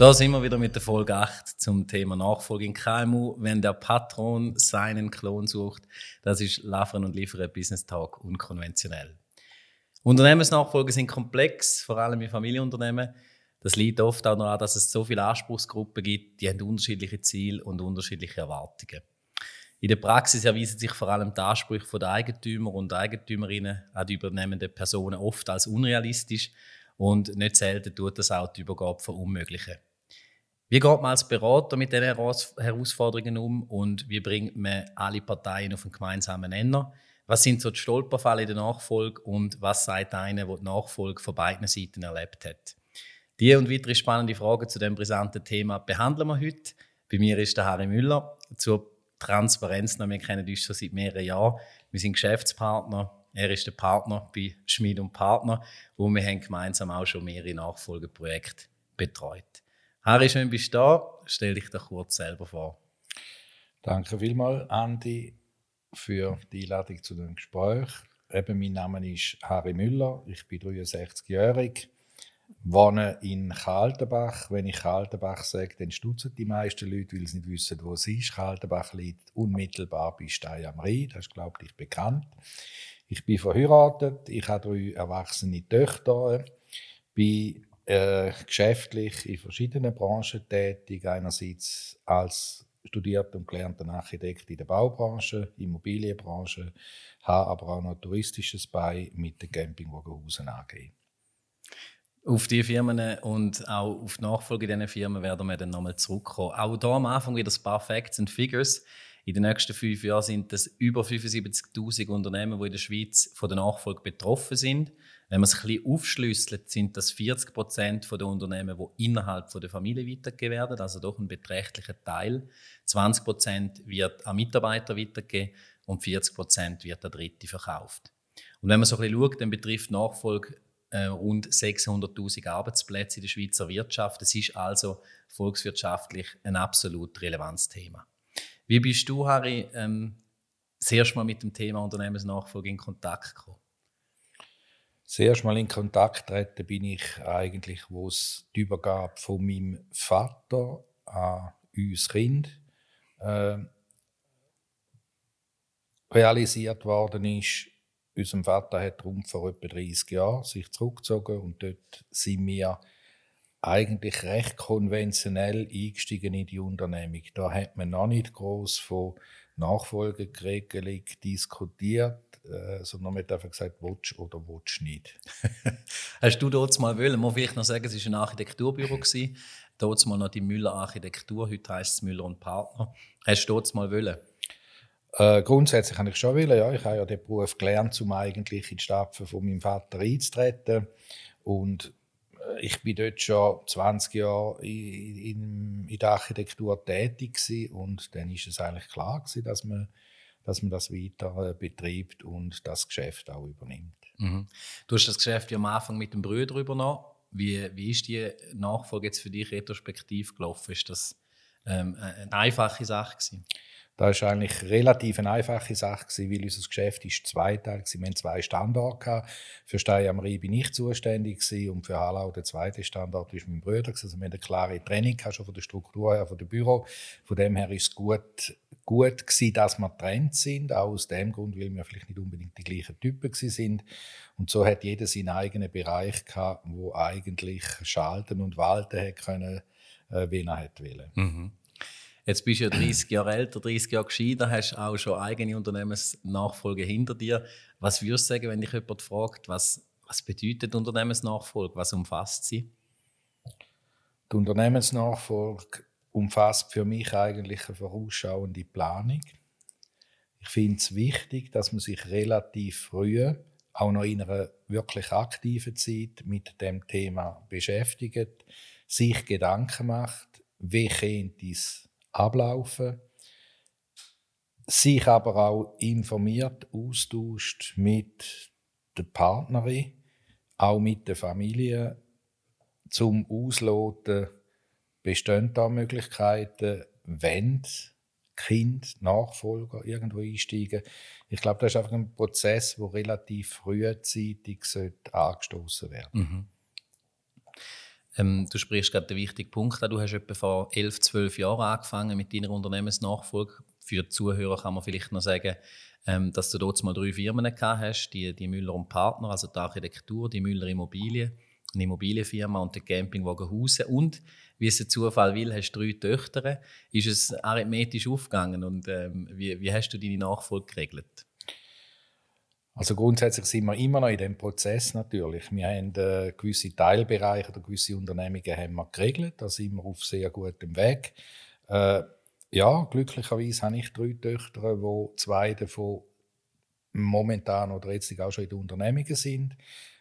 Da sind wir wieder mit der Folge 8 zum Thema Nachfolge in KMU. Wenn der Patron seinen Klon sucht, das ist Liefern und Liefern Business Talk unkonventionell. Unternehmensnachfolge sind komplex, vor allem in Familienunternehmen. Das liegt oft auch daran, dass es so viele Anspruchsgruppen gibt, die haben unterschiedliche Ziele und unterschiedliche Erwartungen. In der Praxis erweisen sich vor allem die Ansprüche der Eigentümer und Eigentümerinnen an die übernehmenden Personen oft als unrealistisch und nicht selten tut das auch die Übergabe verunmöglichen. Wie geht man als Berater mit diesen Herausforderungen um und wie bringt man alle Parteien auf einen gemeinsamen Nenner? Was sind so die Stolperfälle in der Nachfolge und was sagt einer, der die Nachfolge von beiden Seiten erlebt hat? Diese und weitere spannende Fragen zu dem brisanten Thema behandeln wir heute. Bei mir ist der Harry Müller. Zur Transparenz, wir kennen uns schon seit mehreren Jahren. Wir sind Geschäftspartner. Er ist der Partner bei Schmid und Partner und wir haben gemeinsam auch schon mehrere Nachfolgeprojekte betreut. Harry, schön bist du da. Stell dich doch kurz selber vor. Danke vielmals, Andi, für die Einladung zu dem Gespräch. Eben, mein Name ist Harry Müller, ich bin 63-jährig, wohne in Kaltenbach. Wenn ich Kaltenbach sage, dann stutzen die meisten Leute, weil sie nicht wissen, wo es ist. Kaltenbach liegt unmittelbar bei Stein am Rhein, das ist, glaube ich, bekannt. Ich bin verheiratet, ich habe drei erwachsene Töchter, bin äh, geschäftlich in verschiedenen Branchen tätig. Einerseits als studierter und gelernter Architekt in der Baubranche, Immobilienbranche, habe aber auch noch touristisches bei mit den Campingwagenhausen AG. Auf die Firmen und auch auf die Nachfolge dieser Firmen werden wir dann nochmal zurückkommen. Auch hier am Anfang wieder ein paar Facts und Figures. In den nächsten fünf Jahren sind es über 75.000 Unternehmen, die in der Schweiz von der Nachfolge betroffen sind. Wenn man es ein bisschen aufschlüsselt, sind das 40 Prozent der Unternehmen, die innerhalb der Familie weitergegeben werden, also doch ein beträchtlicher Teil. 20 Prozent wird an Mitarbeiter weitergegeben und 40 Prozent wird an Dritte verkauft. Und wenn man so ein bisschen schaut, dann betrifft Nachfolge äh, rund 600.000 Arbeitsplätze in der Schweizer Wirtschaft. Es ist also volkswirtschaftlich ein absolut relevantes Thema. Wie bist du, Harry, ähm, das erste Mal mit dem Thema Unternehmensnachfolge in Kontakt gekommen? Das erste Mal in Kontakt treten bin ich eigentlich, wo es die Übergabe von meinem Vater an uns Kind äh, realisiert worden ist. Unser Vater hat rund vor etwa 30 Jahren sich zurückgezogen und dort sind wir eigentlich recht konventionell eingestiegen in die Unternehmung. Da hat man noch nicht groß von Nachfolgeregelung diskutiert äh, sondern man hat einfach gesagt, willst oder willst nicht. Hast du dort mal wollen? Muss ich noch sagen, es war ein Architekturbüro. Gewesen. Dort mal noch die Müller Architektur, heute heisst es Müller und Partner. Hast du dort mal wollen? Äh, grundsätzlich habe ich schon wollen, ja. Ich habe ja den Beruf gelernt, um eigentlich in die Stapfen von meinem Vater einzutreten. Und äh, ich bin dort schon 20 Jahre in, in, in der Architektur tätig gewesen. und dann ist es eigentlich klar gewesen, dass man dass man das weiter äh, betreibt und das Geschäft auch übernimmt. Mhm. Du hast das Geschäft ja am Anfang mit dem Brüder übernommen. Wie, wie ist die Nachfolge jetzt für dich retrospektiv gelaufen? Ist das ähm, eine einfache Sache gewesen? Das war eigentlich relativ eine einfache Sache, weil unser Geschäft ist zweiteilig. Wir hatten zwei Standorte. Für Stein am Rhein bin ich zuständig und für Hallau der zweite Standort ist mein Bruder. Also wir hatten eine klare Trennung schon von der Struktur her, von dem Büro. Von dem her ist es gut, gut gewesen, dass wir getrennt sind, auch aus dem Grund, weil wir vielleicht nicht unbedingt die gleichen Typen sind. Und so hat jeder seinen eigenen Bereich gehabt, wo eigentlich schalten und walten hat können, äh, wen er hätte wollen. Mhm. Jetzt bist du ja 30 Jahre älter, 30 Jahre gescheiter, hast auch schon eigene Unternehmensnachfolge hinter dir. Was würdest du sagen, wenn dich jemand fragt, was, was bedeutet Unternehmensnachfolge? Was umfasst sie? Die Unternehmensnachfolge umfasst für mich eigentlich eine vorausschauende Planung. Ich finde es wichtig, dass man sich relativ früh, auch noch in einer wirklich aktiven Zeit, mit dem Thema beschäftigt, sich Gedanken macht, wie könnte es ablaufen, sich aber auch informiert, austauscht mit der Partnerin, auch mit der Familie, zum Ausloten, bestehen da Möglichkeiten, wenn Kind, Nachfolger irgendwo einsteigen. Ich glaube, das ist einfach ein Prozess, der relativ frühzeitig angestoßen werden mhm. Ähm, du sprichst gerade den wichtigen Punkt an. Du hast etwa vor 11, 12 Jahren angefangen mit deiner Unternehmensnachfolge. Für die Zuhörer kann man vielleicht noch sagen, ähm, dass du dort mal drei Firmen gehabt hast, die, die Müller und Partner, also die Architektur, die Müller Immobilien, eine Immobilienfirma und der Campingwagen Hause und wie es der Zufall will, hast du drei Töchter. Ist es arithmetisch aufgegangen und ähm, wie, wie hast du deine Nachfolge geregelt? Also grundsätzlich sind wir immer noch in dem Prozess natürlich. Wir haben äh, gewisse Teilbereiche oder gewisse Unternehmungen haben wir geregelt. Da sind wir auf sehr gutem Weg. Äh, ja, glücklicherweise habe ich drei Töchter, wo zwei davon momentan oder jetzt auch schon in den Unternehmungen sind.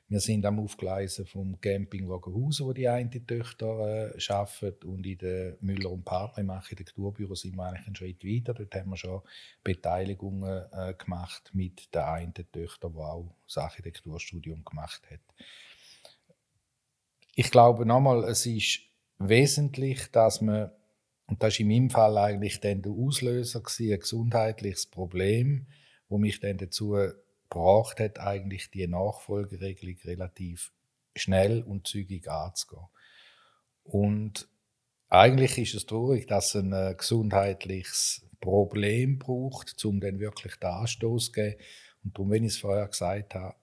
Wir sind am Aufgleisen vom Campingwagen Hause, wo die eine Töchter äh, arbeitet. Und in der Müller und Partner im Architekturbüro sind wir eigentlich einen Schritt weiter. Dort haben wir schon Beteiligungen äh, gemacht mit der einen Töchter, die auch das Architekturstudium gemacht hat. Ich glaube nochmal, es ist wesentlich, dass man, und das war in meinem Fall eigentlich dann der Auslöser, gewesen, ein gesundheitliches Problem, wo mich dann dazu gebracht hat, eigentlich die Nachfolgeregelung relativ schnell und zügig anzugehen. Und eigentlich ist es traurig, dass es ein äh, gesundheitliches Problem braucht, um dann wirklich den Anstoß zu geben. Und darum, wenn ich es vorher gesagt habe,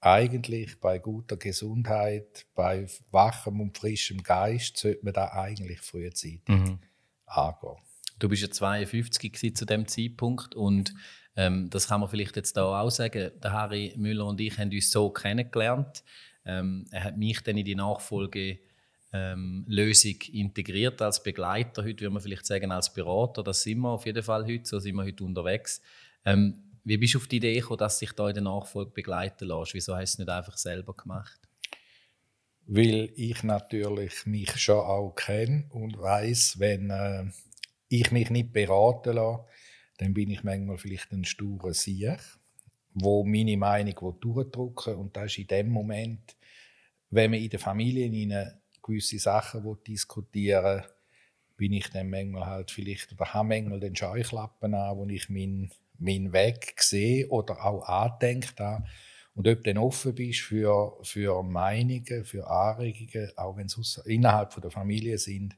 eigentlich bei guter Gesundheit, bei wachem und frischem Geist, sollte man da eigentlich frühzeitig mhm. angehen. Du bist ja 52 zu dem Zeitpunkt und ähm, das kann man vielleicht jetzt da auch sagen. Der Harry Müller und ich haben uns so kennengelernt. Ähm, er hat mich dann in die Nachfolge ähm, Lösung integriert als Begleiter. Heute würde man vielleicht sagen als Berater. Das sind wir auf jeden Fall heute. So sind wir heute unterwegs. Ähm, wie bist du auf die Idee gekommen, dass sich da in der Nachfolge begleiten lässt? Wieso hast du es nicht einfach selber gemacht? Weil ich natürlich mich schon auch kenne und weiß, wenn äh, ich mich nicht beraten lasse, dann bin ich manchmal vielleicht ein sturer Sieg, wo meine Meinung durchdrücken und das ist in dem Moment, wenn man in der Familie gewisse Sachen diskutieren will, bin ich dann manchmal halt vielleicht oder habe manchmal den Scheuklappen an, wo ich meinen mein Weg sehe oder auch andenkt an. Und ob du dann offen bist für, für Meinungen, für Anregungen, auch wenn es innerhalb von der Familie sind,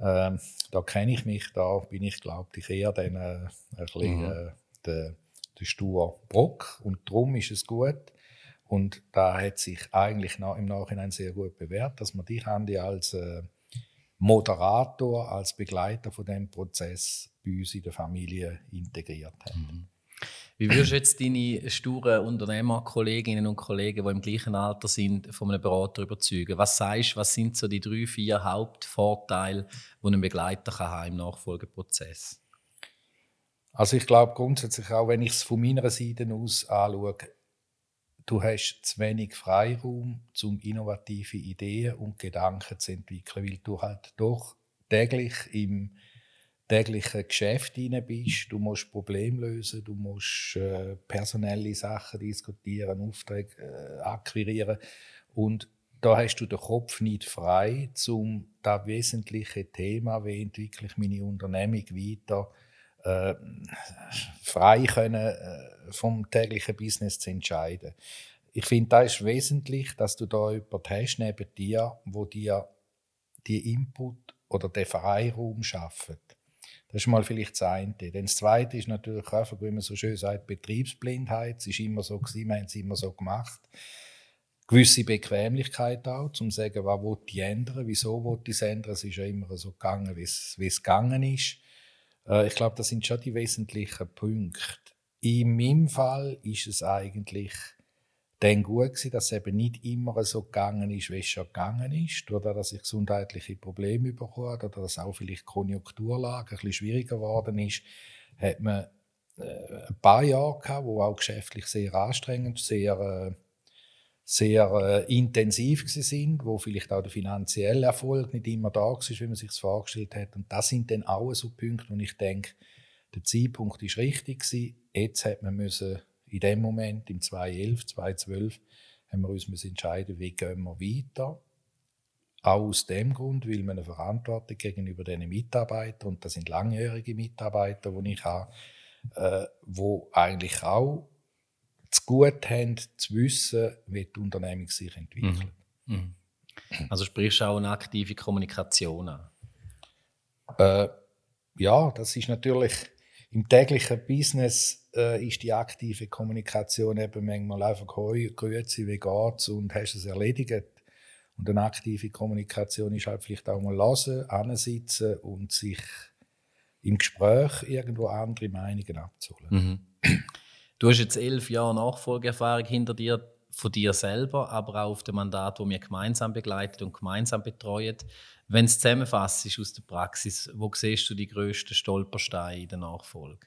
ähm, da kenne ich mich, da bin ich, glaube ich, eher dann, äh, ein bisschen mhm. äh, der, der stur Brock. Und darum ist es gut. Und da hat sich eigentlich im Nachhinein sehr gut bewährt, dass man dich, Andi, als äh, Moderator, als Begleiter von dem Prozess bei uns in der Familie integriert hat. Mhm. Wie würdest du jetzt deine sturen Unternehmerkolleginnen und Kollegen, die im gleichen Alter sind, von einem Berater überzeugen? Was sagst was sind so die drei, vier Hauptvorteile, die ein Begleiter kann haben im Nachfolgeprozess? Also ich glaube grundsätzlich auch, wenn ich es von meiner Seite aus anschaue, du hast zu wenig Freiraum, um innovative Ideen und Gedanken zu entwickeln, weil du halt doch täglich im täglichen Geschäft hinein bist. Du musst Probleme lösen, du musst äh, personelle Sachen diskutieren, Aufträge äh, akquirieren. Und da hast du den Kopf nicht frei, um das wesentliche Thema, wie entwickle ich meine Unternehmung weiter, äh, frei können, äh, vom täglichen Business zu entscheiden. Ich finde, da ist wesentlich, dass du da jemanden hast neben dir, wo dir die Input oder den Freiraum schafft. Das ist mal vielleicht das eine. Dann das zweite ist natürlich einfach, wie man so schön sagt, Betriebsblindheit. Es ist immer so gewesen, wir haben es immer so gemacht. Gewisse Bequemlichkeit auch, zum zu sagen, was will ich ändern, wieso will ich es ändern. Es ist ja immer so gegangen, wie es, wie es gegangen ist. Äh, ich glaube, das sind schon die wesentlichen Punkte. In meinem Fall ist es eigentlich dann gut gewesen, dass es eben nicht immer so gegangen ist, wie es schon gegangen ist, oder dass ich gesundheitliche Probleme bekommen oder dass auch vielleicht die Konjunkturlage ein bisschen schwieriger geworden ist, hat man äh, ein paar Jahre gehabt, wo auch geschäftlich sehr anstrengend, sehr, äh, sehr äh, intensiv sind, wo vielleicht auch der finanzielle Erfolg nicht immer da war, wie man sich das vorgestellt hat. Und das sind dann auch so Punkte, wo ich denke, der Zeitpunkt ist richtig gewesen. Jetzt hat man müssen in dem Moment, im 2011, 2012, haben wir uns entscheiden, wie gehen wir weiter. Auch aus dem Grund, weil wir eine Verantwortung gegenüber diesen Mitarbeitern, und das sind langjährige Mitarbeiter, die ich habe, äh, wo eigentlich auch zu gut haben, zu wissen, wie die Unternehmung sich entwickelt. Mhm. Mhm. Also sprichst du auch eine aktive Kommunikation an? Äh, ja, das ist natürlich im täglichen Business äh, ist die aktive Kommunikation eben manchmal einfach «Hoi, grüezi, wie geht's?» und «Hast du es erledigt?» Und eine aktive Kommunikation ist halt vielleicht auch mal hören, ansitzen und sich im Gespräch irgendwo andere Meinungen abzuholen. Mhm. Du hast jetzt elf Jahre Nachfolgeerfahrung hinter dir von dir selber, aber auch auf dem Mandat, wo wir gemeinsam begleitet und gemeinsam betreuen. Wenn es zusammenfasst ist aus der Praxis, wo siehst du die grössten Stolpersteine in der Nachfolge?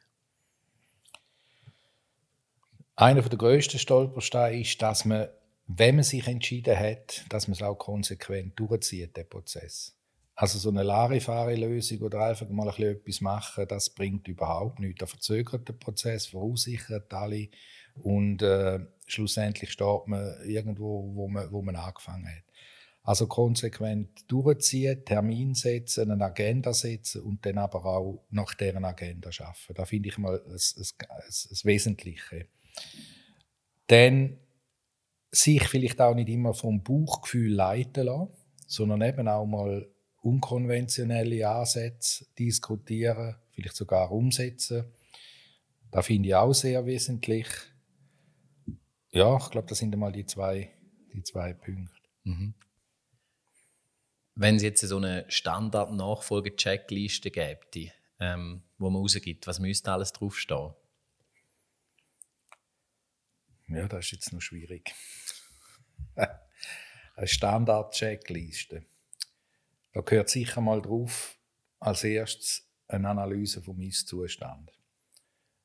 Einer der grössten Stolpersteine ist, dass man, wenn man sich entschieden hat, dass man es auch konsequent durchzieht, den Prozess. Also so eine Larifari-Lösung oder einfach mal ein bisschen etwas machen, das bringt überhaupt nichts. Da verzögert den Prozess, verunsichert alle und äh, schlussendlich steht man irgendwo, wo man, wo man angefangen hat. Also konsequent durchziehen, Termin setzen, eine Agenda setzen und dann aber auch nach deren Agenda schaffen. Da finde ich mal das, das, das, Wesentliche. Dann sich vielleicht auch nicht immer vom Bauchgefühl leiten lassen, sondern eben auch mal unkonventionelle Ansätze diskutieren, vielleicht sogar umsetzen. Da finde ich auch sehr wesentlich. Ja, ich glaube, das sind einmal die zwei, die zwei Punkte. Mhm. Wenn es jetzt so eine Standard-Nachfolge-Checkliste gäbe, ähm, wo man rausgibt, was müsste alles draufstehen? Ja, das ist jetzt noch schwierig. eine Standard-Checkliste. Da gehört sicher mal drauf als erstes eine Analyse vom Ist-Zustand.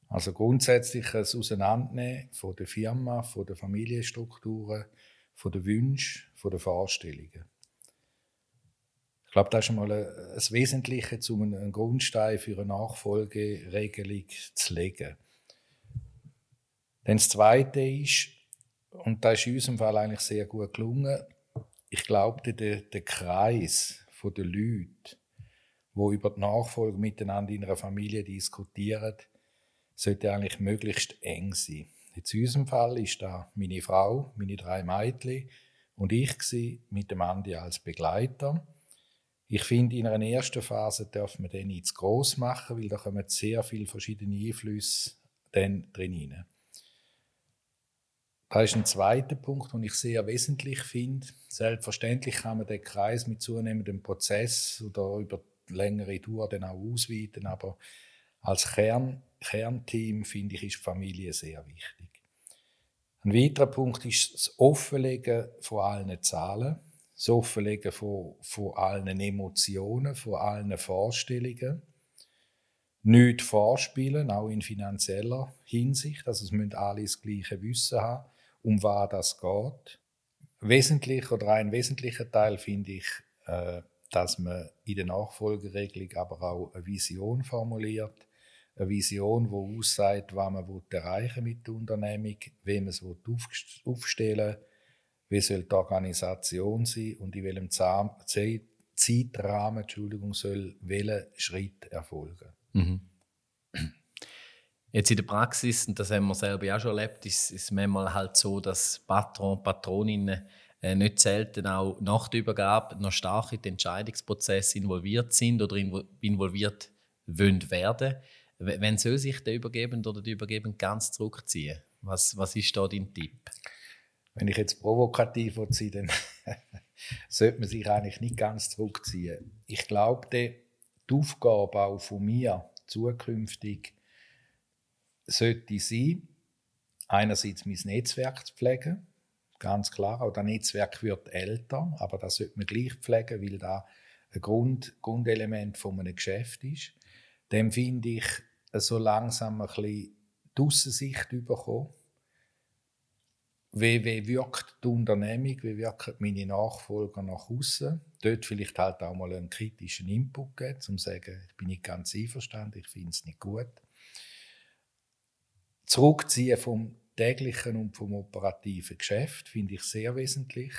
Also grundsätzlich ein Auseinandernehmen von der Firma, von der Familienstrukturen, von den Wünschen, von den Vorstellungen. Ich glaube, das ist schon mal ein Wesentliches, um einen Grundstein für eine Nachfolgeregelung zu legen. Dann das Zweite ist, und das ist in unserem Fall eigentlich sehr gut gelungen, ich glaube, der, der Kreis der Leute, die über die Nachfolge miteinander in einer Familie diskutieren, sollte eigentlich möglichst eng sein. In unserem Fall ist da meine Frau, meine drei Mädchen und ich mit dem Andi als Begleiter. Ich finde, in einer ersten Phase darf man den nicht zu gross machen, weil da kommen sehr viele verschiedene Einflüsse drin rein. Da ist ein zweiter Punkt, den ich sehr wesentlich finde. Selbstverständlich kann man den Kreis mit zunehmendem Prozess oder über längere Dauer dann auch ausweiten, aber als Kern, Kernteam finde ich, ist Familie sehr wichtig. Ein weiterer Punkt ist das Offenlegen von allen Zahlen, das Offenlegen von, von allen Emotionen, von allen Vorstellungen. Nicht vorspielen, auch in finanzieller Hinsicht. Also es müssen alle das gleiche Wissen haben, um was das geht. Wesentlich oder ein wesentlicher Teil finde ich, äh, dass man in der Nachfolgeregelung aber auch eine Vision formuliert eine Vision, die aussagt, was man erreichen mit der Unternehmung, wie man es aufstellen will, wie soll die Organisation sein und in welchem Zeitrahmen Entschuldigung, soll welcher Schritt erfolgen. Mhm. Jetzt in der Praxis, und das haben wir selber auch schon erlebt, ist es manchmal halt so, dass Patron, Patroninnen äh, nicht selten auch nach der Übergabe noch stark in den Entscheidungsprozess involviert sind oder involviert wollen werden. Wenn soll sich der Übergebende oder die Übergebende ganz zurückziehen? Was, was ist da dein Tipp? Wenn ich jetzt provokativ sein dann sollte man sich eigentlich nicht ganz zurückziehen. Ich glaube, die Aufgabe auch von mir zukünftig sollte sein, einerseits mein Netzwerk zu pflegen, ganz klar, auch das Netzwerk wird älter, aber das sollte man gleich pflegen, weil da ein Grund, Grundelement von einem Geschäft ist. Dann finde ich so langsam ein bisschen die Aussensicht bekommen. Wie, wie wirkt die Unternehmung, wie wirken meine Nachfolger nach außen? Dort vielleicht halt auch mal einen kritischen Input geben, um zu sagen, ich bin nicht ganz einverstanden, ich finde es nicht gut. Zurückziehen vom täglichen und vom operativen Geschäft finde ich sehr wesentlich.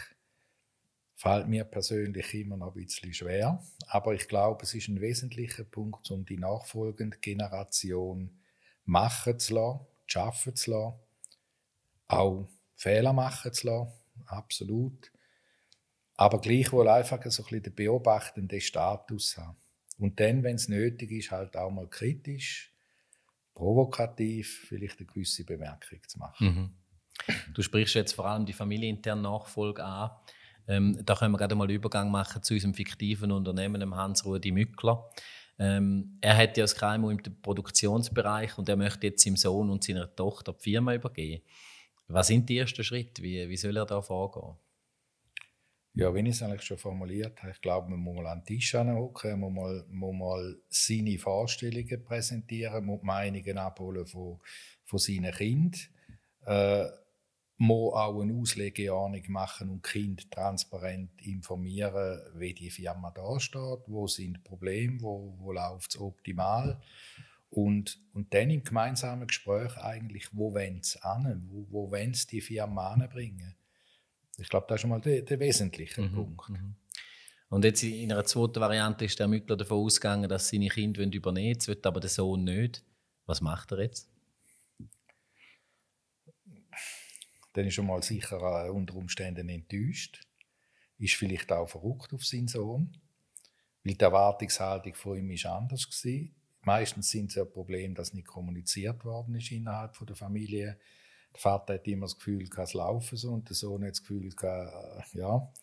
Fällt mir persönlich immer noch ein bisschen schwer, aber ich glaube, es ist ein wesentlicher Punkt, um die nachfolgende Generation machen zu lassen, schaffen zu lassen, auch Fehler machen zu lassen, absolut. aber gleichwohl einfach so ein bisschen den beobachtenden Status haben. Und dann, wenn es nötig ist, halt auch mal kritisch, provokativ vielleicht eine gewisse Bemerkung zu machen. Mhm. Du sprichst jetzt vor allem die familieninterne Nachfolge an. Ähm, da können wir gerade mal einen Übergang machen zu unserem fiktiven Unternehmen, Hans-Rudi Mückler. Ähm, er hat ja das KMU im Produktionsbereich und er möchte jetzt seinem Sohn und seiner Tochter die Firma übergeben. Was sind die ersten Schritte? Wie, wie soll er da vorgehen? Ja, wenn ich es eigentlich schon formuliert habe, ich glaube, man muss mal an den Tisch hocken, man muss mal, muss mal seine Vorstellungen präsentieren, muss die Meinungen abholen von, von seinen Kindern. Äh, muss auch eine Auslegeahnung machen und Kind transparent informieren, wie die Firma da steht, wo sind die Probleme, wo, wo läuft es optimal. Und, und dann im gemeinsamen Gespräch eigentlich, wo wollen sie an, wo, wo wollen sie die Firma anbringen. Ich glaube, das ist schon mal der, der wesentliche mhm, Punkt. Mhm. Und jetzt in einer zweiten Variante ist der Mückler davon ausgegangen, dass seine Kinder übernehmen wollen, will aber der Sohn nicht. Was macht er jetzt? Dann ist schon mal sicher unter Umständen enttäuscht. Ist vielleicht auch verrückt auf seinen Sohn. Weil die Erwartungshaltung von ihm ist anders war. Meistens sind es ja Probleme, dass nicht kommuniziert worden ist innerhalb der Familie der Vater hat immer das Gefühl, es laufen so und der Sohn hat das Gefühl, äh, ja.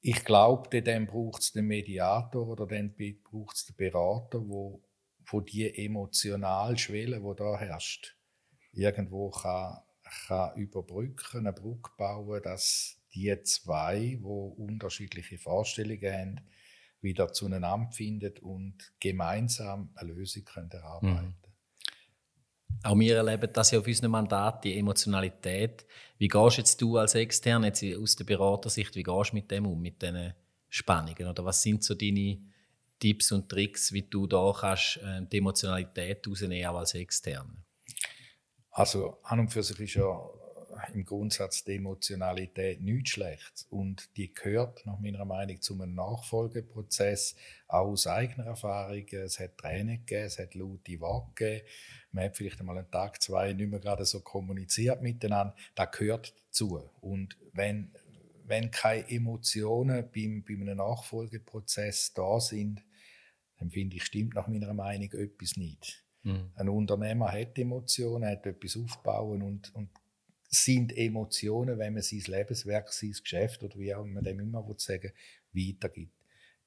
Ich glaube, dann braucht es den Mediator oder dann braucht es den Berater, wo, wo die emotionale Schwelle, die da herrscht, irgendwo kann, kann überbrücken, eine Brücke bauen, dass die zwei, wo unterschiedliche Vorstellungen haben, wieder zueinander finden und gemeinsam eine Lösung können erarbeiten mhm. Auch wir erleben das ja auf unserem Mandat, die Emotionalität. Wie gehst jetzt du als Extern, jetzt aus der Beratersicht, wie gehst du mit dem um, mit diesen Spannungen? Oder was sind so deine Tipps und Tricks, wie du da kannst, äh, die Emotionalität rausnehmen, auch als Externe? Also an und für sich ist ja im Grundsatz die Emotionalität nichts Schlechtes. Und die gehört nach meiner Meinung zu einem Nachfolgeprozess auch aus eigener Erfahrung. Es hat Tränen gegeben, es hat laute Worte gegeben. Man hat vielleicht einmal einen Tag, zwei nicht mehr gerade so kommuniziert miteinander. Das gehört dazu. Und wenn, wenn keine Emotionen beim, bei einem Nachfolgeprozess da sind, dann finde ich, stimmt nach meiner Meinung etwas nicht. Mhm. Ein Unternehmer hat Emotionen, hat etwas aufbauen und, und sind Emotionen, wenn man sein Lebenswerk, sein Geschäft oder wie auch man dem immer sagen weitergibt.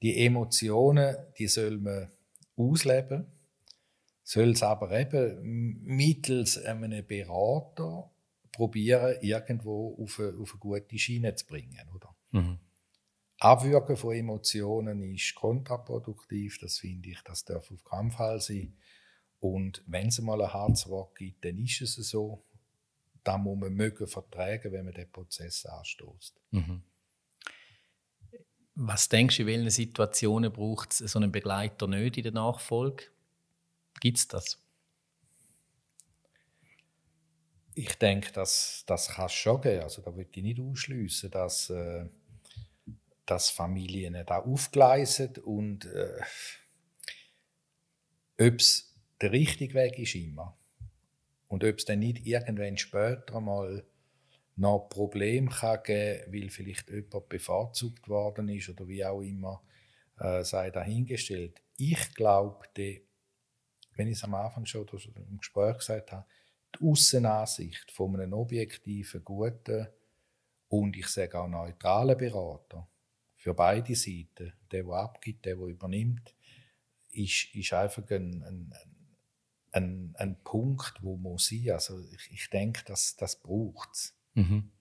Die Emotionen, die soll man ausleben, soll es aber eben mittels einem Berater probieren, irgendwo auf eine, auf eine gute Schiene zu bringen. Oder? Mhm. Abwürgen von Emotionen ist kontraproduktiv, das finde ich, das darf auf keinen Fall sein. Und wenn es mal ein hartes Wort gibt, dann ist es so da muss man mögen vertragen, wenn man den Prozess anstößt. Mhm. Was denkst du, in welchen Situationen braucht es so einen Begleiter nicht in der Nachfolge? Gibt es das? Ich denke, das, das kann es schon geben. Also, da würde ich nicht ausschließen, dass, äh, dass Familien da aufgleisen und äh, ob es der richtige Weg ist immer. Und ob es dann nicht irgendwann später mal noch Probleme kann geben weil vielleicht jemand bevorzugt worden ist oder wie auch immer, äh, sei dahingestellt. Ich glaube, wenn ich es am Anfang schon im Gespräch gesagt habe, die Außenansicht von einem objektiven, guten und ich sage auch neutralen Berater für beide Seiten, der, der abgibt, der, der übernimmt, ist, ist einfach ein, ein, ein, ein Punkt, wo man sein Also ich, ich denke, das, das braucht es. Mhm.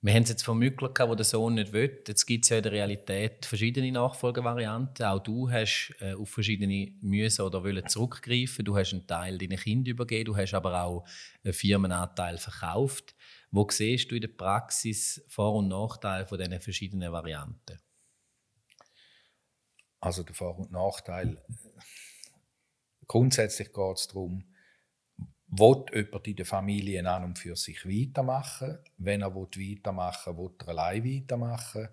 Wir haben es jetzt vom Mückler gehabt, wo der Sohn nicht will. Jetzt gibt es ja in der Realität verschiedene Nachfolgevarianten. Auch du hast äh, auf verschiedene müssen oder wollen zurückgreifen. Du hast einen Teil deinen Kindern übergeben, du hast aber auch einen Firmenanteil verkauft. Wo siehst du in der Praxis Vor- und Nachteile von diesen verschiedenen Varianten? Also der Vor- und Nachteil Grundsätzlich geht es darum, will jemand in der Familie an und für sich weitermachen? Wenn er weitermachen will, will er allein weitermachen?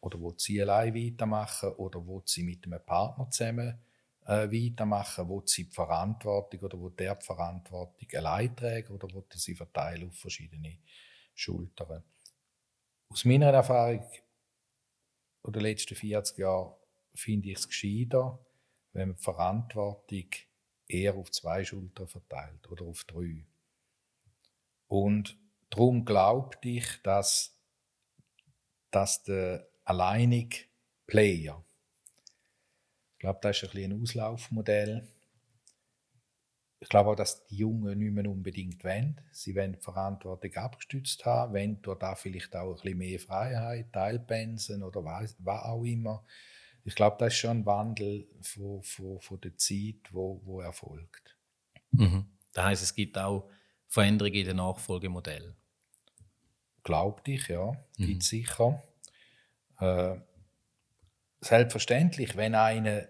Oder will sie allein weitermachen? Oder will sie mit einem Partner zusammen äh, weitermachen? Will sie die Verantwortung oder will der die Verantwortung allein tragen? Oder will er sie verteilen auf verschiedene Schultern? Aus meiner Erfahrung den letzten 40 Jahren finde ich es gescheiter, wenn man Verantwortung eher auf zwei Schultern verteilt oder auf drei. Und darum glaubte ich, dass, dass der alleinige Player, ich glaube, das ist ein, ein Auslaufmodell, ich glaube auch, dass die Jungen nicht mehr unbedingt wollen. Sie wollen die Verantwortung abgestützt haben, wollen da vielleicht auch ein bisschen mehr Freiheit, Teilpensen oder was, was auch immer. Ich glaube, das ist schon ein Wandel von, von, von der Zeit, wo, wo erfolgt. Mhm. Das heißt, es gibt auch Veränderungen in den Nachfolgemodellen. Glaubte ich, ja, mhm. gibt sicher. Äh, selbstverständlich, wenn einer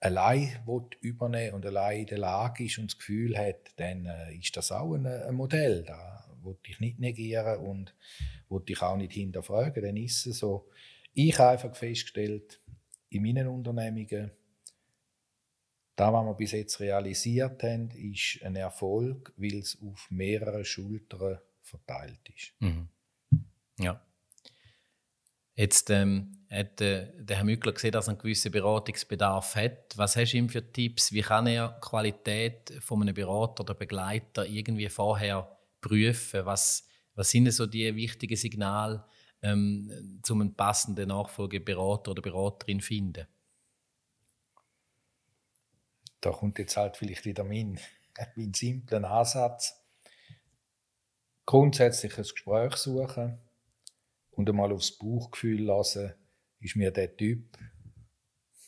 allein übernehmen und allein in der Lage ist und das Gefühl hat, dann äh, ist das auch ein, ein Modell. Da wollte ich nicht negieren und wollte ich auch nicht hinterfragen. Dann ist es so. Ich habe einfach festgestellt, in meinen Unternehmungen, da, was wir bis jetzt realisiert haben, ist ein Erfolg, weil es auf mehrere Schultern verteilt ist. Mhm. Ja. Jetzt ähm, hat äh, der Herr Mückler gesehen, dass er einen gewissen Beratungsbedarf hat. Was hast du ihm für Tipps? Wie kann er die Qualität von einem Berater oder Begleiter irgendwie vorher prüfen? Was, was sind so die wichtigen Signale, ähm, um einen passenden Nachfolgeberater oder Beraterin finden? Da kommt jetzt halt vielleicht wieder mein, mein simpler Ansatz. Grundsätzlich ein Gespräch suchen und einmal aufs Bauchgefühl lassen, ist mir der Typ,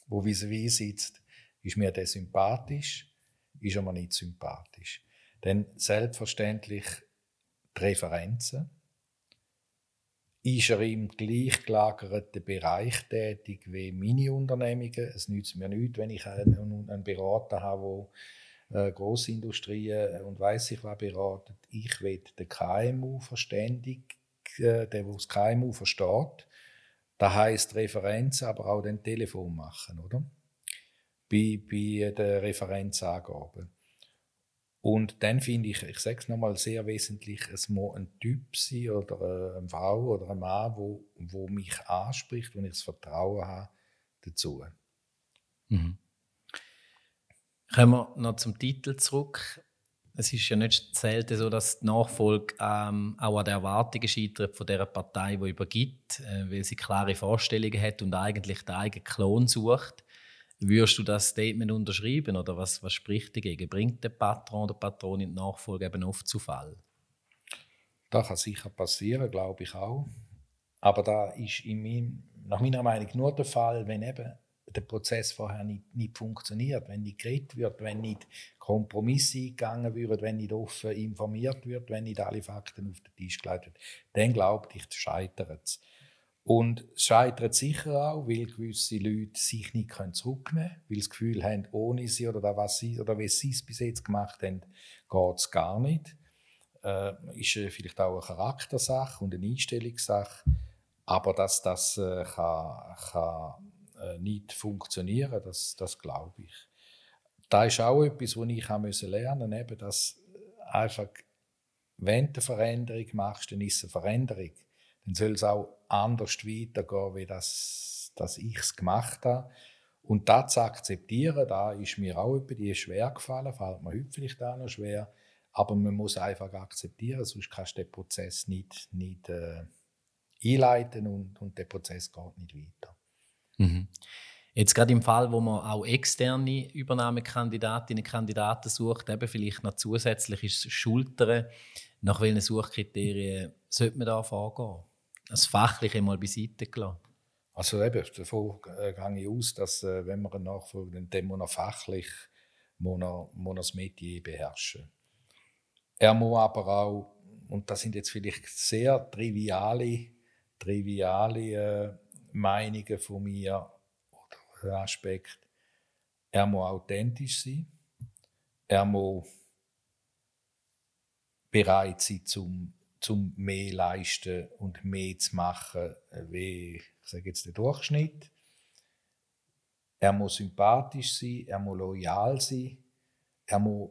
wo vis-à-vis sitzt, ist mir der sympathisch, ist er mir nicht sympathisch. Denn selbstverständlich die Referenzen. Ist er im gleichgelagerten Bereich tätig wie meine Unternehmungen? Es nützt mir nichts, wenn ich einen, einen Berater habe, der äh, und weiß ich was beratet. Ich will den KMU verständigt äh, der, der das KMU versteht. Das heisst Referenzen, aber auch den Telefon machen, oder? Bei, bei der Referenzangabe. Und dann finde ich, ich sage es nochmal sehr wesentlich, es muss ein Typ sein oder eine Frau oder ein Mann, wo, wo mich anspricht und ich das Vertrauen habe dazu. Mhm. Kommen wir noch zum Titel zurück es ist ja nicht selten so, dass die Nachfolge ähm, auch an den Erwartungen scheitert von der Partei, die übergibt, äh, weil sie klare Vorstellungen hat und eigentlich den eigenen Klon sucht. Würdest du das Statement unterschreiben oder was, was spricht dagegen? Bringt der Patron oder Patronin die Nachfolge eben oft zu Fall? Das kann sicher passieren, glaube ich auch. Aber da ist in meinem, nach meiner Meinung nur der Fall, wenn eben der Prozess vorher nicht, nicht funktioniert, wenn nicht geredet wird, wenn nicht Kompromisse eingegangen würden, wenn nicht offen informiert wird, wenn nicht alle Fakten auf den Tisch gelegt werden, dann glaube ich, scheitert es. Und es scheitert sicher auch, weil gewisse Leute sich nicht zurücknehmen können, weil sie das Gefühl haben, ohne sie oder da, was sie oder wie sie es bis jetzt gemacht haben, geht es gar nicht. Äh, ist äh, vielleicht auch eine Charaktersache und eine Einstellungssache, aber dass das äh, kann, kann äh, nicht funktionieren, das, das glaube ich. Da ist auch etwas, was ich lernen musste, dass einfach, wenn du eine Veränderung machst, dann ist es eine Veränderung. Dann soll es auch anders weitergehen, wie das, dass ich es gemacht habe. Und das zu akzeptieren, da ist mir auch etwas die schwer gefallen, fällt mir heute vielleicht auch noch schwer. Aber man muss einfach akzeptieren, sonst kannst du den Prozess nicht, nicht äh, einleiten und, und der Prozess geht nicht weiter. Mhm. Jetzt gerade im Fall, wo man auch externe Übernahmekandidatinnen und Kandidaten sucht, eben vielleicht noch zusätzliches Schultern, nach welchen Suchkriterien sollte man da vorgehen? Das Fachliche mal beiseite gelassen. Also eben, davon äh, gehe ich aus, dass äh, wenn man einen Nachfolger dann muss er fachlich muss er, muss er das Metier beherrschen. Er muss aber auch, und das sind jetzt vielleicht sehr triviale, triviale äh, Meinungen von mir oder Aspekt. Er muss authentisch sein. Er muss bereit sein, zum, zum mehr leisten und mehr zu machen, wie ich sage jetzt der Durchschnitt. Er muss sympathisch sein, er muss loyal sein, er muss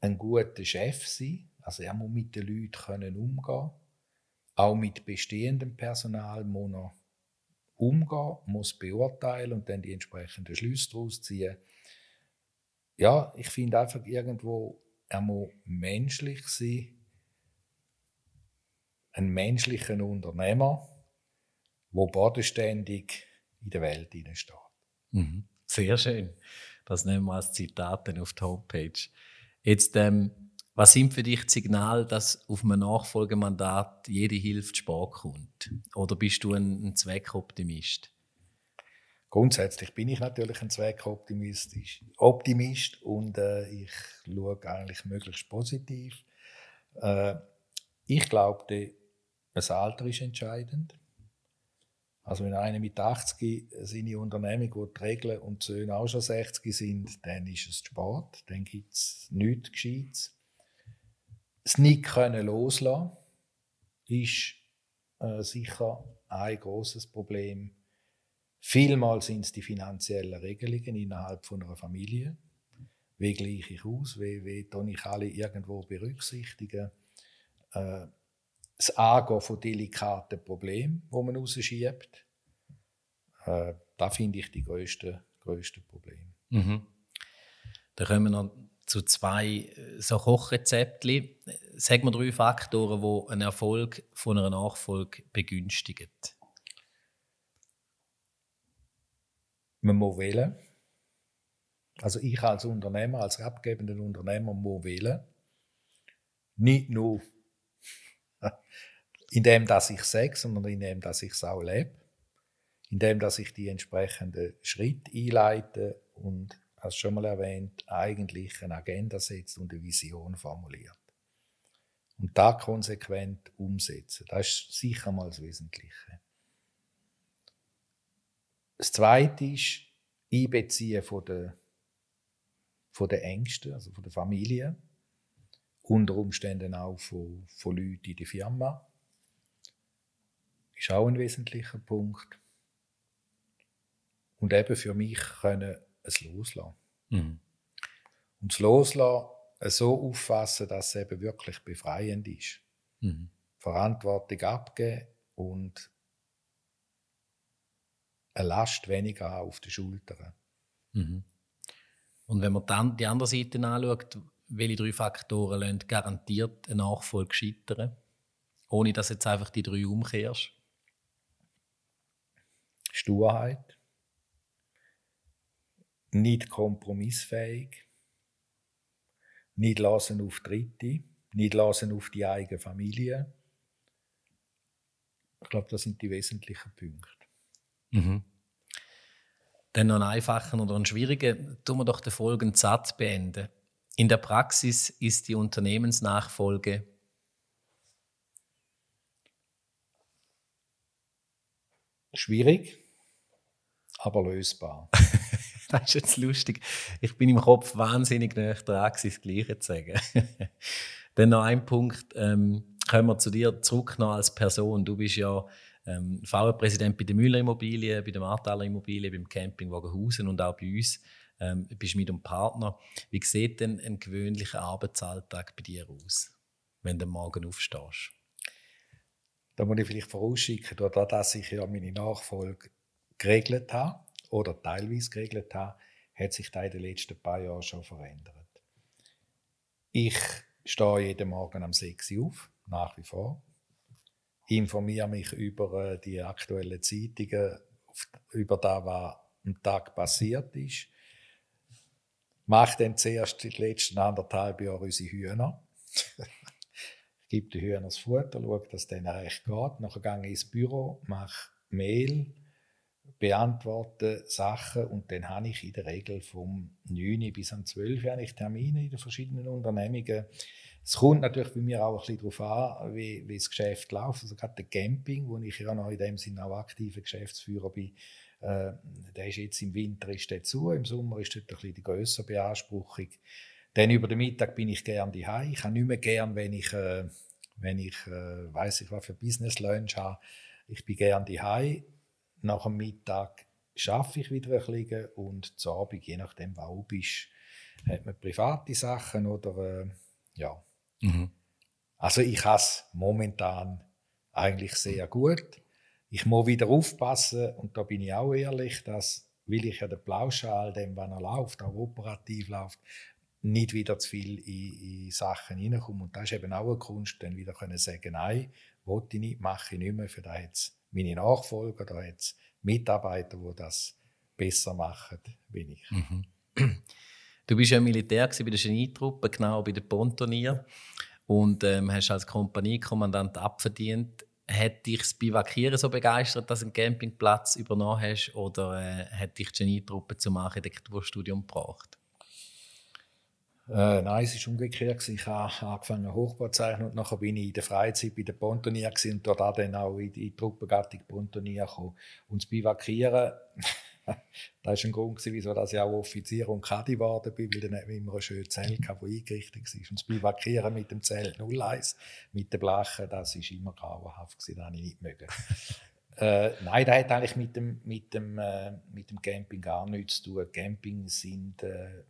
ein guter Chef sein, also er muss mit den Leuten umgehen können Auch mit bestehendem Personal muss er umgehen, muss beurteilen und dann die entsprechenden Schlüsse daraus ziehen. Ja, ich finde einfach irgendwo, er muss menschlich sein, ein menschlicher Unternehmer, der bodenständig in der Welt steht. Mhm. Sehr schön. Das nehmen wir als Zitat auf die Homepage. Jetzt, ähm, was sind für dich die Signale, dass auf einem Nachfolgemandat jede Hilfe spät kommt? Oder bist du ein, ein Zweckoptimist? Grundsätzlich bin ich natürlich ein Zweckoptimist Optimist und äh, ich schaue eigentlich möglichst positiv. Äh, ich glaube, das Alter ist entscheidend. Also wenn einer mit 80 seine Unternehmung, die Regeln und die Söhne auch schon 60 sind, dann ist es Sport, dann gibt es nichts Gescheites. Das nicht können loslassen ist äh, sicher ein großes Problem. Vielmal sind es die finanziellen Regelungen innerhalb von einer Familie. Wie gleiche ich aus? Wie, wie ich alle irgendwo berücksichtigen? Äh, das Angehen von delikaten Problemen, wo man rausschiebt. Äh, das finde ich die grössten größte Probleme. Mhm. Da kommen wir noch zu zwei äh, so Kochrezeptchen. Sag mir drei Faktoren, die einen Erfolg von einer Nachfolge begünstigen. Man muss wählen. Also ich als Unternehmer, als abgebender Unternehmer muss wählen. Nicht nur indem dass ich sage, sondern indem dass ich es auch lebe. Indem dass ich die entsprechenden Schritte einleite und hast schon mal erwähnt, eigentlich eine Agenda setzt und eine Vision formuliert. Und da konsequent umsetzen. Das ist sicher mal das Wesentliche. Das Zweite ist Einbeziehen von der, von der Ängsten, also von der Familie. Unter Umständen auch von, von Leuten in der Firma. Ist auch ein wesentlicher Punkt. Und eben für mich können es loslassen. Mhm. Und das Loslassen so auffassen, dass es eben wirklich befreiend ist. Mhm. Verantwortung abgeben und eine Last weniger auf den Schultern. Mhm. Und wenn man dann die andere Seite anschaut, welche drei Faktoren lassen garantiert eine Nachfolge scheitern, ohne dass jetzt einfach die drei umkehrst? Sturheit, nicht kompromissfähig, nicht lassen auf Dritte, nicht lassen auf die eigene Familie. Ich glaube, das sind die wesentlichen Punkte. Mhm. Dann noch einen einfachen oder einen schwierigen. Tun wir doch den folgenden Satz beenden. In der Praxis ist die Unternehmensnachfolge schwierig, aber lösbar. das ist jetzt lustig. Ich bin im Kopf wahnsinnig nah dran, das Gleiche zu sagen. Dann noch ein Punkt. Ähm, kommen wir zu dir zurück noch als Person. Du bist ja ähm, VR-Präsident bei der Müller Immobilien, bei der Marthaler Immobilien, beim Camping Wagenhausen und auch bei uns. Ähm, bist mit einem Partner. Wie sieht denn ein gewöhnlicher Arbeitsalltag bei dir aus, wenn du morgen aufstehst? Da muss ich vielleicht vorausschicken, dadurch, dass ich ja meine Nachfolge geregelt habe oder teilweise geregelt habe, hat sich da in den letzten paar Jahren schon verändert. Ich stehe jeden Morgen am 6 Uhr auf, nach wie vor. Informiere mich über äh, die aktuellen Zeitungen, über das, was am Tag passiert ist. Mache dann zuerst die letzten anderthalb Jahre unsere Hühner. ich gebe den Hühnern das Futter, schaue, dass es denen recht geht. Nachher gehe ich ins Büro, mache Mail, beantworte Sachen und dann habe ich in der Regel vom 9 bis am 12 habe ich Termine in den verschiedenen Unternehmungen. Es kommt natürlich bei mir auch ein bisschen darauf an, wie, wie das Geschäft läuft. Also gerade der Camping, wo ich ja noch in dem Sinne auch aktiver Geschäftsführer bin, äh, der ist jetzt im Winter ist der zu, im Sommer ist dort ein bisschen die grössere Beanspruchung. Dann über den Mittag bin ich gern die Ich habe nicht mehr gern, wenn ich, äh, wenn ich äh, weiß ich was für Business Lunch habe. Ich bin gern die nach dem Mittag schaffe ich wieder ein bisschen und zu Abend, je nachdem, wo du bist, hat man private Sachen oder äh, ja. Mhm. Also ich habe es momentan eigentlich sehr gut. Ich muss wieder aufpassen, und da bin ich auch ehrlich, dass, will ich ja den Blauschal, dem, wenn er läuft, auch operativ läuft, nicht wieder zu viel in, in Sachen hineinkommen. Und das ist eben auch eine Kunst, dann wieder können sagen, nein, wollte ich nicht, mache ich nicht mehr. Für da hat es meine Nachfolger, da hat Mitarbeiter, die das besser machen, wie ich. Mhm. Du bist ja Militär bei der Genietruppe, genau bei der Pontonier und ähm, hast als Kompaniekommandant abverdient. Hat dich das Bivakieren so begeistert, dass du einen Campingplatz übernommen hast oder äh, hat dich die Genietruppe zum Architekturstudium gebracht? Äh, nein, es war umgekehrt. Ich habe angefangen Hochbau zu zeichnen und nachher bin ich in der Freizeit bei der Pontonia und dort dann auch in die Truppengattung Pontonia gekommen. Und das Bivakieren, das war ein Grund, wieso ich auch Offizier und Kadi geworden bin, weil dann immer ein schönes Zelt hatte, das eingerichtet war. Und das Bivakieren mit dem Zelt 01, mit den Blachen, das war immer grauenhaft, das habe ich nicht mögen. Äh, nein, das hat eigentlich mit dem, mit, dem, äh, mit dem Camping gar nichts zu tun. Camping sind äh,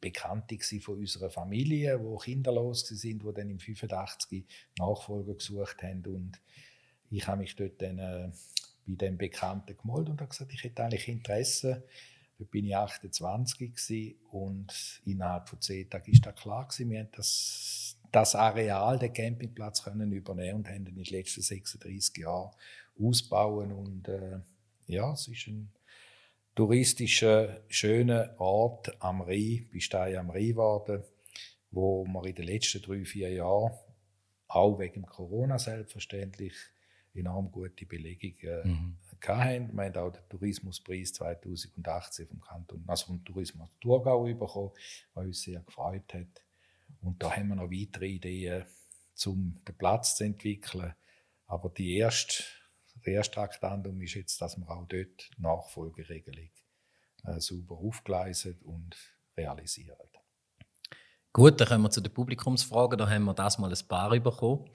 Bekannte von unserer Familie, die kinderlos sind, die dann im 85 Nachfolger gesucht haben. Und ich habe mich dort dann äh, bei dem Bekannten gemeldet und habe gesagt, ich hätte eigentlich Interesse. Dort bin ich 28 und innerhalb von zehn Tagen ist das klar gewesen. Wir haben das, das Areal, den Campingplatz können übernehmen und haben in den letzten 36 Jahren ausbauen und äh, ja, es ist ein touristischer, schöner Ort am Rhein, bei Stein am Rhein geworden, wo wir in den letzten drei, vier Jahren, auch wegen Corona selbstverständlich, enorm gute Belegungen mhm. hatten. Wir haben auch den Tourismuspreis 2018 vom Kanton, also vom Tourismus Thurgau bekommen, was uns sehr gefreut hat. Und da haben wir noch weitere Ideen, um den Platz zu entwickeln. Aber die erste das erste Aktandum ist jetzt, dass wir auch dort Nachfolgeregelung äh, sauber aufgleisen und realisieren. Gut, dann kommen wir zu den Publikumsfragen. Da haben wir das mal ein paar bekommen.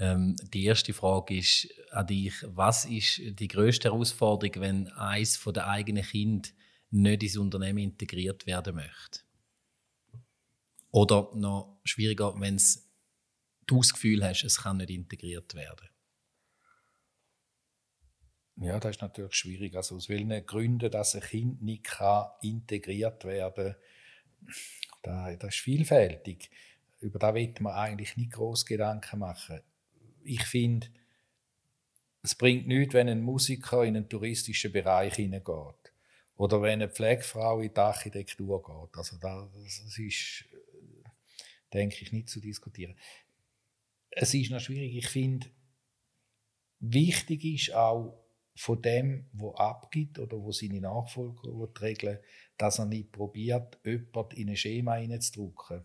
Ähm, die erste Frage ist an dich: Was ist die größte Herausforderung, wenn eins von den eigenen Kind nicht ins Unternehmen integriert werden möchte? Oder noch schwieriger, wenn du das Gefühl hast, es kann nicht integriert werden? Ja, das ist natürlich schwierig. Also aus welchen Gründen, dass ein Kind nicht kann integriert werden kann, das ist vielfältig. Über das wird man eigentlich nicht groß Gedanken machen. Ich finde, es bringt nichts, wenn ein Musiker in einen touristischen Bereich hineingeht. Oder wenn eine Pflegefrau in die Architektur geht. Also das ist, denke ich, nicht zu diskutieren. Es ist noch schwierig. Ich finde, wichtig ist auch, von dem, wo abgibt oder wo seine Nachfolger regeln, dass er nicht probiert, jemanden in ein Schema hineinzudrücken.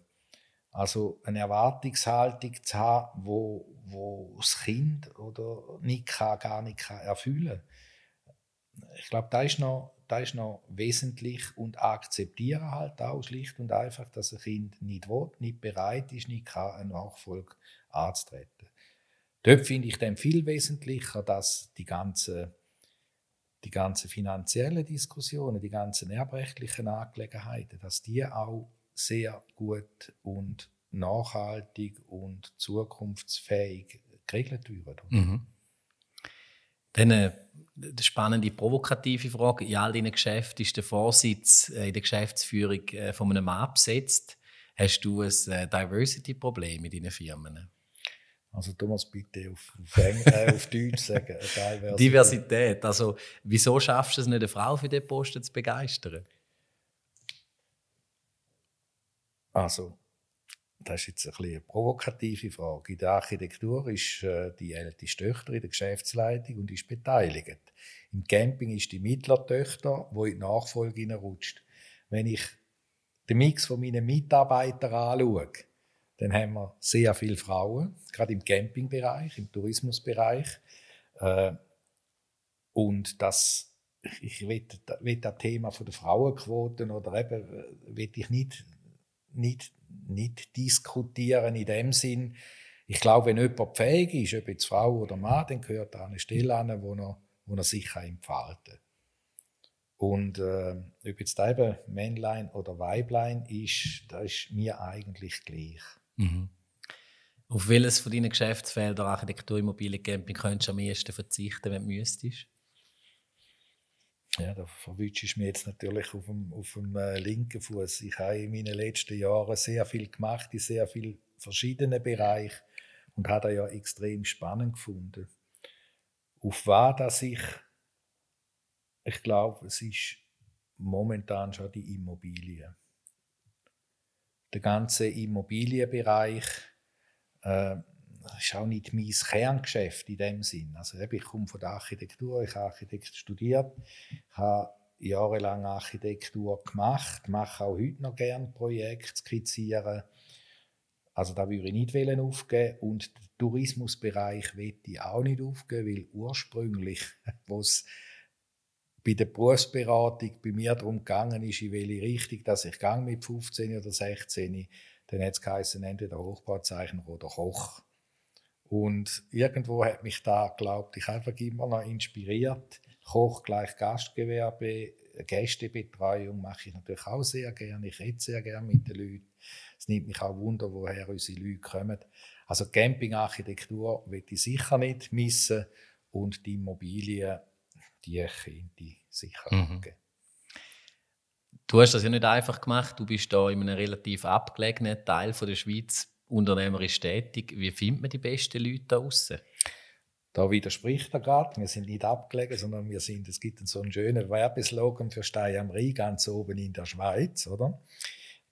Also eine Erwartungshaltung zu haben, wo, wo das Kind oder nicht kann, gar nicht kann erfüllen Ich glaube, da ist noch, ist noch wesentlich und akzeptieren halt auch schlicht und einfach, dass ein Kind nicht will, nicht bereit ist, nicht kann, einen Nachfolger anzutreten. Dort finde ich dann viel wesentlicher, dass die ganzen die ganzen finanziellen Diskussionen, die ganzen erbrechtlichen Angelegenheiten, dass die auch sehr gut und nachhaltig und zukunftsfähig geregelt werden. Mhm. Dann eine spannende, provokative Frage. In all deinen Geschäften ist der Vorsitz äh, in der Geschäftsführung äh, von einem Mann besetzt. Hast du ein äh, Diversity-Problem in deinen Firmen? Also du musst bitte auf, auf, äh, auf Deutsch sagen. Diversität. Diversität. Also wieso schaffst du es nicht, eine Frau für den Posten zu begeistern? Also, das ist jetzt ein eine provokative Frage. In der Architektur ist äh, die älteste Tochter in der Geschäftsleitung und ist beteiligt. Im Camping ist die mittlere Tochter, die in die Nachfolge rutscht. Wenn ich den Mix von meinen Mitarbeitern anschaue, dann haben wir sehr viele Frauen, gerade im Campingbereich, im Tourismusbereich. Äh, und das, ich will, will das Thema von der Frauenquoten oder eben, äh, will ich nicht, nicht, nicht diskutieren in dem Sinn. Ich glaube, wenn jemand fähig ist, ob jetzt Frau oder Mann, dann gehört er eine Stelle an, wo er, wo er sich kann. Und äh, ob jetzt eben Männlein oder Weiblein ist, das ist mir eigentlich gleich. Mhm. Auf welches von deinen Geschäftsfeldern Architektur, Immobilien, Camping könntest du am ehesten verzichten, wenn du müsstest? Ja, da verwünsche mir jetzt natürlich auf dem, auf dem äh, linken Fuß. Ich habe in meinen letzten Jahren sehr viel gemacht in sehr vielen verschiedenen Bereichen und habe das ja extrem spannend gefunden. Auf was dass ich, ich glaube, es ist momentan schon die Immobilie. Der ganze Immobilienbereich äh, ist auch nicht mein Kerngeschäft in dem Sinn. Also ich komme von der Architektur, ich habe Architekt studiert, habe jahrelang Architektur gemacht, mache auch heute noch gerne Projekte skizzieren. Also da würde ich nicht aufgeben und den Tourismusbereich will ich auch nicht aufgeben, weil ursprünglich, wo es bei der Berufsberatung bei mir darum gegangen ist, in welche Richtung dass ich gang mit 15 oder 16, dann hat es geheißen, entweder Hochbauzeichner oder Koch. Und irgendwo hat mich da, glaubt ich, einfach immer noch inspiriert. Koch gleich Gastgewerbe, Gästebetreuung mache ich natürlich auch sehr gerne. Ich rede sehr gerne mit den Leuten. Es nimmt mich auch Wunder, woher unsere Leute kommen. Also Campingarchitektur will ich sicher nicht missen und die Immobilien, die könnte ich sicher mhm. abgeben. Du hast das ja nicht einfach gemacht. Du bist da in einem relativ abgelegenen Teil von der Schweiz unternehmerisch tätig. Wie findet man die besten Leute da draußen? Da widerspricht er gerade. Wir sind nicht abgelegen, sondern wir sind, es gibt so einen schönen Werbeslogan für Stein am Rhein, ganz oben in der Schweiz, oder?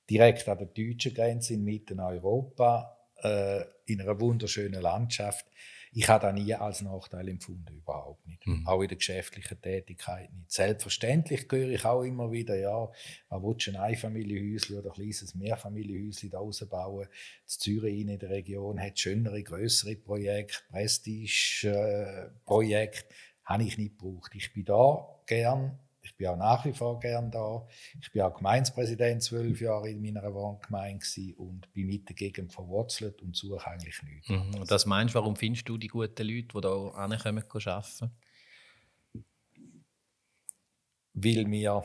Direkt an der deutschen Grenze in Mitten Europa, äh, in einer wunderschönen Landschaft ich habe das nie als Nachteil empfunden, überhaupt nicht. Mhm. Auch in der geschäftlichen Tätigkeit nicht. Selbstverständlich höre ich auch immer wieder, ja, man will ein Einfamilienhäuschen oder ein kleines Mehrfamilienhäuschen da bauen. Das Zürich in der Region hat schönere, größere Projekte, Prestige-Projekte. Äh, habe ich nicht gebraucht. Ich bin da gern bin auch nach wie vor gern da. Ich bin auch Gemeindepräsident zwölf Jahre in meiner Wohngemeinde und bin mit der Gegend verwurzelt und suche eigentlich nichts. Mhm. Und das meinst du, warum findest du die guten Leute, die da ankommen, arbeiten? Weil wir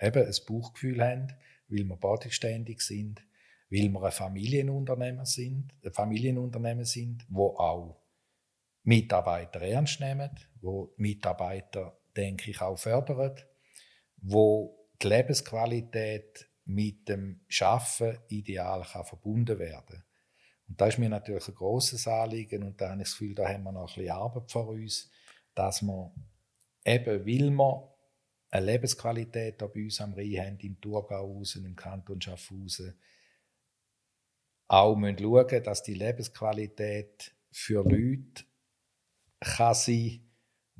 eben ein Bauchgefühl haben, weil wir bodenständig sind, weil wir ein Familienunternehmer sind, ein Familienunternehmen sind, wo auch Mitarbeiter ernst nehmen, wo Mitarbeiter denke ich, auch fördert, wo die Lebensqualität mit dem Schaffen ideal kann verbunden werden. Und das ist mir natürlich ein grosses Anliegen und da habe ich das Gefühl, da haben wir noch ein bisschen Arbeit vor uns, dass wir eben, weil wir eine Lebensqualität bei uns am Rhein haben, im Thurgauhausen, im Kanton Schaffhausen, auch müssen schauen, dass die Lebensqualität für Leute kann sein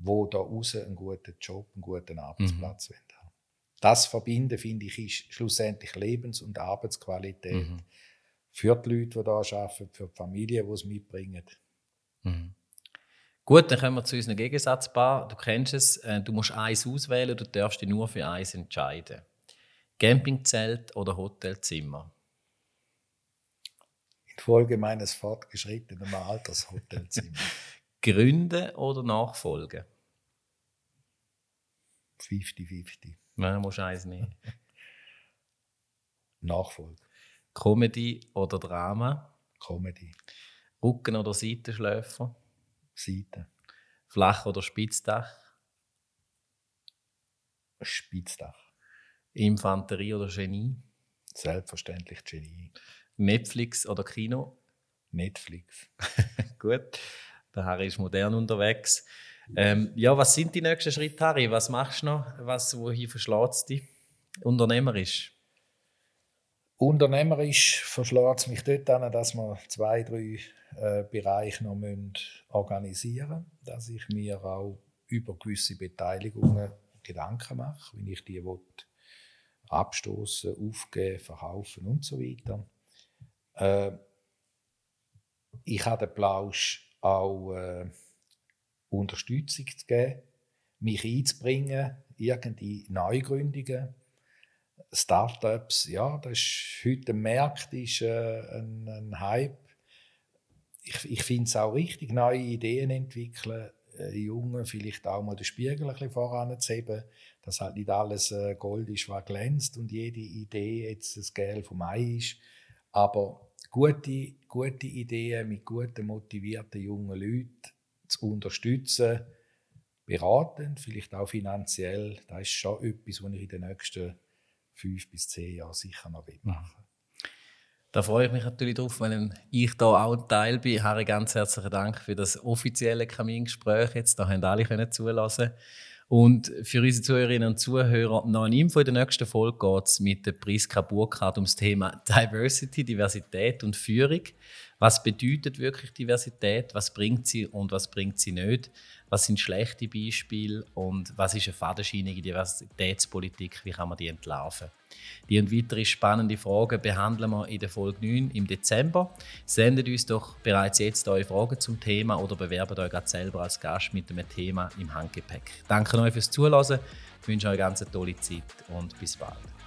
wo da außen einen guten Job, einen guten Arbeitsplatz mhm. haben. Das Verbinden, finde ich, ist schlussendlich Lebens- und Arbeitsqualität mhm. für die Leute, die da arbeiten, für die Familien, die es mitbringen. Mhm. Gut, dann kommen wir zu unserem Gegensatzpaar. Du kennst es, äh, du musst eins auswählen, du darfst dich nur für eins entscheiden. Campingzelt oder Hotelzimmer? Infolge meines fortgeschrittenen Alters Hotelzimmer. Gründen oder nachfolgen? 50-50. Nein, musst eins nicht. Nachfolge. Comedy oder Drama? Comedy. Rücken- oder Seitenschläfer? Seiten. Flach- oder Spitzdach? Spitzdach. Infanterie oder Genie? Selbstverständlich Genie. Netflix oder Kino? Netflix. Gut. Der Harry ist modern unterwegs. Ähm, ja, was sind die nächsten Schritte, Harry? Was machst du noch? Was, wohin verschlägt es dich? Unternehmerisch? Unternehmerisch verschlägt es mich dort an, dass wir zwei, drei äh, Bereiche noch organisieren müssen, dass ich mir auch über gewisse Beteiligungen Gedanken mache, wenn ich die will, abstoßen, aufgeben, verkaufen und so weiter. Äh, ich habe den Plausch auch äh, Unterstützung zu geben, mich einzubringen, irgendwie Neugründungen, Startups, ja, das ist heute ein Markt, ist äh, ein, ein, Hype. Ich, ich finde es auch richtig, neue Ideen entwickeln, äh, Jungen vielleicht auch mal den Spiegel ein bisschen voranzuheben, dass halt nicht alles äh, Gold ist, was glänzt und jede Idee jetzt das Geld vom Ei ist. Aber gute, gute Ideen mit guten, motivierten jungen Leuten zu unterstützen, beratend, vielleicht auch finanziell, das ist schon etwas, was ich in den nächsten fünf bis zehn Jahren sicher noch machen. Da freue ich mich natürlich drauf, wenn ich da auch ein Teil bin. Harry, ganz herzlichen Dank für das offizielle Kamingespräch jetzt. Da haben alle können zulassen. Und für unsere Zuhörerinnen und Zuhörer noch eine Info. In der nächsten Folge geht es mit der Priska Burkhardt ums Thema Diversity, Diversität und Führung. Was bedeutet wirklich Diversität? Was bringt sie und was bringt sie nicht? Was sind schlechte Beispiele und was ist eine fadenscheinige Diversitätspolitik? Wie kann man die entlarven? Die und weitere spannende Fragen behandeln wir in der Folge 9 im Dezember. Sendet uns doch bereits jetzt eure Fragen zum Thema oder bewerbt euch gerade selber als Gast mit einem Thema im Handgepäck. Danke euch fürs Zuhören, ich wünsche euch eine ganz tolle Zeit und bis bald.